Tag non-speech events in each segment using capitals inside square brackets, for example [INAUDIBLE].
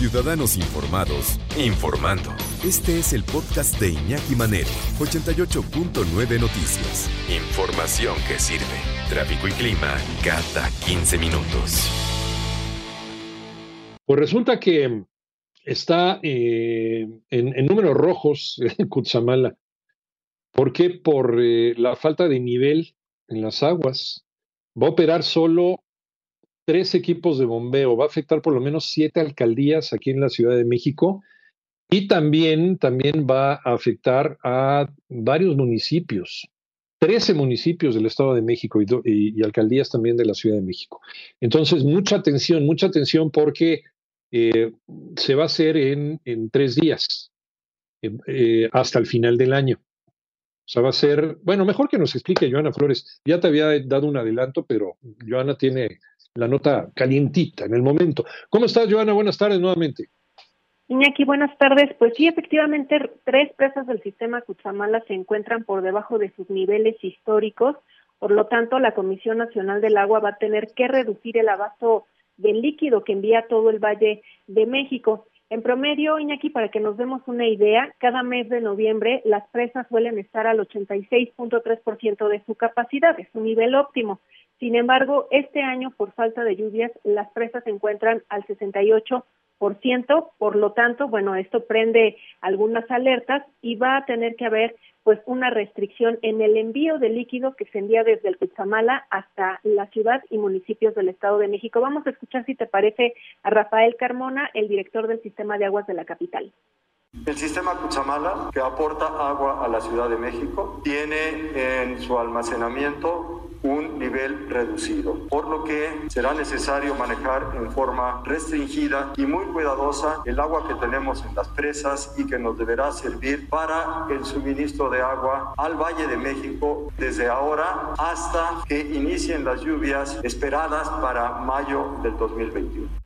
Ciudadanos Informados, informando. Este es el podcast de Iñaki Manero, 88.9 Noticias. Información que sirve. Tráfico y clima cada 15 minutos. Pues resulta que está eh, en, números rojos [LAUGHS] en Cutzamala. ¿Por qué? Por eh, la falta de nivel en las aguas. Va a operar solo tres equipos de bombeo, va a afectar por lo menos siete alcaldías aquí en la Ciudad de México y también, también va a afectar a varios municipios, 13 municipios del Estado de México y, alcaldías también de la Ciudad de México. Entonces, mucha atención, mucha atención porque eh, se va a hacer en, tres días, eh, eh, hasta el final del año. O sea, va a ser, bueno, mejor que nos explique Joana Flores. Ya te había dado un adelanto, pero Joana tiene la nota calientita en el momento. ¿Cómo estás, Joana? Buenas tardes nuevamente. Iñaki, buenas tardes. Pues sí, efectivamente, tres presas del sistema Cutzamala se encuentran por debajo de sus niveles históricos. Por lo tanto, la Comisión Nacional del Agua va a tener que reducir el abasto del líquido que envía todo el Valle de México. En promedio, Iñaki, para que nos demos una idea, cada mes de noviembre las presas suelen estar al 86.3% de su capacidad, es un nivel óptimo. Sin embargo, este año, por falta de lluvias, las presas se encuentran al 68%, por lo tanto, bueno, esto prende algunas alertas y va a tener que haber pues una restricción en el envío de líquido que se envía desde el Cutzamala hasta la ciudad y municipios del Estado de México. Vamos a escuchar, si te parece, a Rafael Carmona, el director del Sistema de Aguas de la capital. El sistema Cutzamala, que aporta agua a la Ciudad de México, tiene en su almacenamiento un nivel reducido, por lo que será necesario manejar en forma restringida y muy cuidadosa el agua que tenemos en las presas y que nos deberá servir para el suministro de agua al Valle de México desde ahora hasta que inicien las lluvias esperadas para mayo del 2021.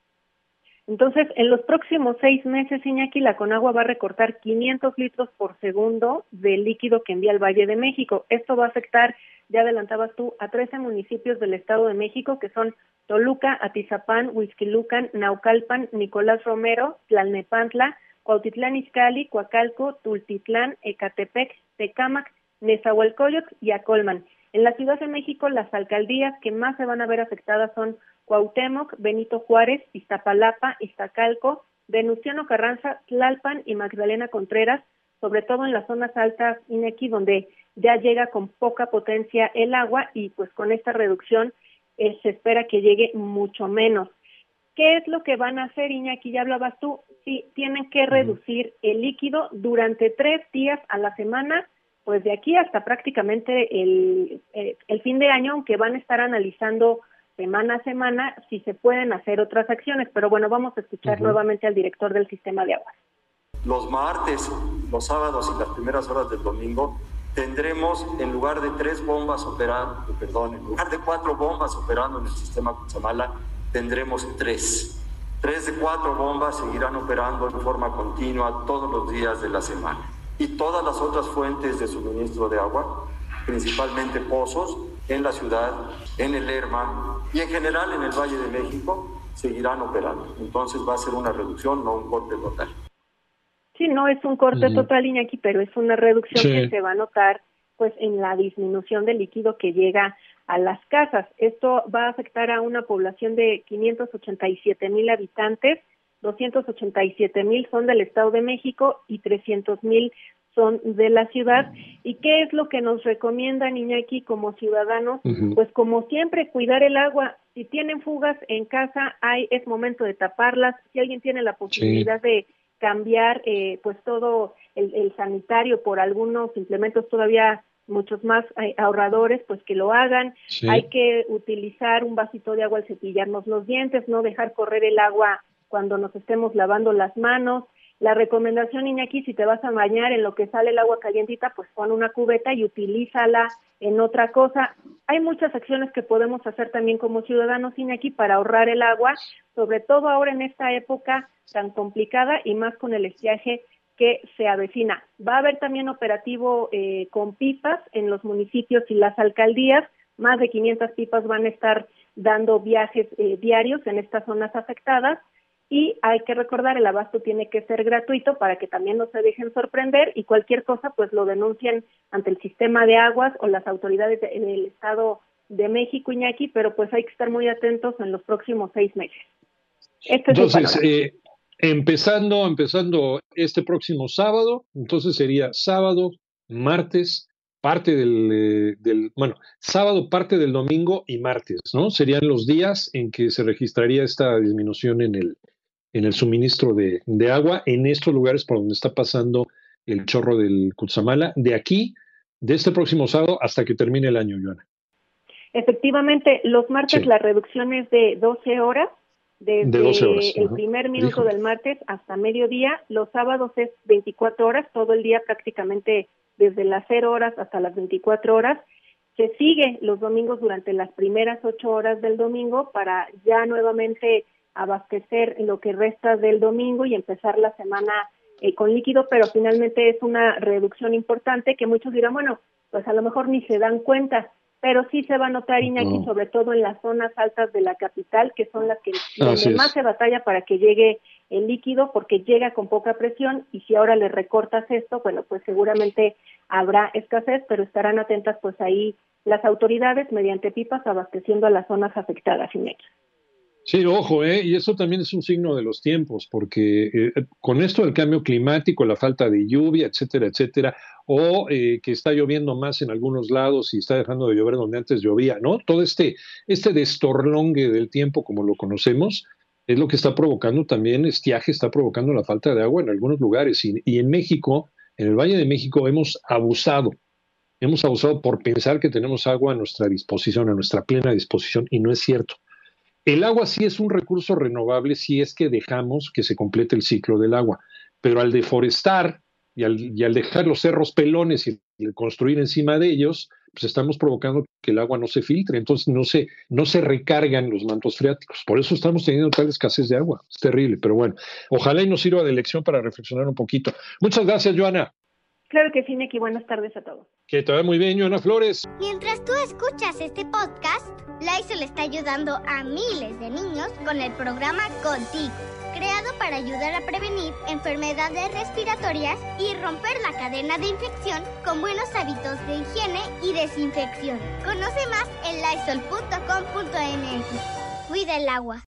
Entonces, en los próximos seis meses, Iñaki, la Conagua va a recortar 500 litros por segundo del líquido que envía el Valle de México. Esto va a afectar, ya adelantabas tú, a 13 municipios del Estado de México, que son Toluca, Atizapán, Huizquilucan, Naucalpan, Nicolás Romero, Tlalnepantla, Cuautitlán Izcalli, Coacalco, Tultitlán, Ecatepec, Tecámac, Nezahualcóyotl y Acolman. En la Ciudad de México, las alcaldías que más se van a ver afectadas son Cuauhtémoc, Benito Juárez, Iztapalapa, Iztacalco, Venustiano Carranza, Tlalpan y Magdalena Contreras, sobre todo en las zonas altas, Inequi, donde ya llega con poca potencia el agua y pues con esta reducción eh, se espera que llegue mucho menos. ¿Qué es lo que van a hacer, Iñaki? Ya hablabas tú, sí, tienen que reducir el líquido durante tres días a la semana, pues de aquí hasta prácticamente el, eh, el fin de año, aunque van a estar analizando semana a semana si se pueden hacer otras acciones. Pero bueno, vamos a escuchar nuevamente al director del sistema de aguas. Los martes, los sábados y las primeras horas del domingo tendremos en lugar de tres bombas operando, perdón, en lugar de cuatro bombas operando en el sistema Cutzamala, tendremos tres. Tres de cuatro bombas seguirán operando en forma continua todos los días de la semana. Y todas las otras fuentes de suministro de agua, principalmente pozos, en la ciudad, en el Lerma y en general en el Valle de México seguirán operando. Entonces va a ser una reducción, no un corte total. Sí, no es un corte total, Iñaki, pero es una reducción que se va a notar pues en la disminución del líquido que llega a las casas. Esto va a afectar a una población de 587 mil habitantes, 287 mil son del Estado de México y 300 mil son de la ciudad. ¿Y qué es lo que nos recomienda Iñaki como ciudadanos? Pues como siempre, cuidar el agua. Si tienen fugas en casa, hay, es momento de taparlas. Si alguien tiene la posibilidad de cambiar eh, pues todo el, sanitario por algunos implementos todavía muchos más eh, ahorradores, pues que lo hagan. Hay que utilizar un vasito de agua al cepillarnos los dientes, no dejar correr el agua cuando nos estemos lavando las manos. La recomendación, Iñaki, si te vas a bañar en lo que sale el agua calientita, pues pon una cubeta y utilízala en otra cosa. Hay muchas acciones que podemos hacer también como ciudadanos, Iñaki, para ahorrar el agua, sobre todo ahora en esta época tan complicada y más con el estiaje que se avecina. Va a haber también operativo eh, con pipas en los municipios y las alcaldías. Más de 500 pipas van a estar dando viajes eh, diarios en estas zonas afectadas y hay que recordar el abasto tiene que ser gratuito para que también no se dejen sorprender y cualquier cosa pues lo denuncien ante el sistema de aguas o las autoridades del Estado de México, Iñaki, pero pues hay que estar muy atentos en los próximos seis meses. Este entonces, eh, empezando, empezando este próximo sábado, entonces sería sábado, martes, parte del, eh, del, bueno, sábado, parte del domingo y martes, ¿no? Serían los días en que se registraría esta disminución en el, en el suministro de, agua en estos lugares por donde está pasando el chorro del Cutzamala, de aquí, de este próximo sábado hasta que termine el año, Joana. Efectivamente, los martes la reducción es de 12 horas, desde el primer minuto del martes hasta mediodía, los sábados es 24 horas, todo el día prácticamente desde las 0 horas hasta las 24 horas. Se sigue los domingos durante las primeras 8 horas del domingo para ya nuevamente abastecer lo que resta del domingo y empezar la semana eh, con líquido, pero finalmente es una reducción importante que muchos dirán, bueno, pues a lo mejor ni se dan cuenta, pero sí se va a notar, Iñaki, sobre todo en las zonas altas de la capital, que son las que más se batalla para que llegue el líquido, porque llega con poca presión y si ahora le recortas esto, bueno, pues seguramente habrá escasez, pero estarán atentas pues ahí las autoridades mediante pipas abasteciendo a las zonas afectadas, Iñaki. Sí, ojo, ¿eh? y eso también es un signo de los tiempos, porque eh, con esto del cambio climático, la falta de lluvia, etcétera, etcétera, o eh, que está lloviendo más en algunos lados y está dejando de llover donde antes llovía, ¿no? Todo este, este destorlongue del tiempo, como lo conocemos, es lo que está provocando también estiaje, está provocando la falta de agua en algunos lugares. Y, y en México, en el Valle de México, hemos abusado, hemos abusado por pensar que tenemos agua a nuestra disposición, a nuestra plena disposición, y no es cierto. El agua sí es un recurso renovable si es que dejamos que se complete el ciclo del agua, pero al deforestar y al, dejar los cerros pelones y, construir encima de ellos, pues estamos provocando que el agua no se filtre, entonces no se, no se recargan los mantos freáticos. Por eso estamos teniendo tal escasez de agua. Es terrible, pero bueno, ojalá y nos sirva de lección para reflexionar un poquito. Muchas gracias, Joana. Claro que sí, Neki. Buenas tardes a todos. Que te muy bien, Joana Flores. Mientras tú escuchas este podcast, Lysol está ayudando a miles de niños con el programa Contigo, creado para ayudar a prevenir enfermedades respiratorias y romper la cadena de infección con buenos hábitos de higiene y desinfección. Conoce más en lysol.com.mx. Cuida el agua.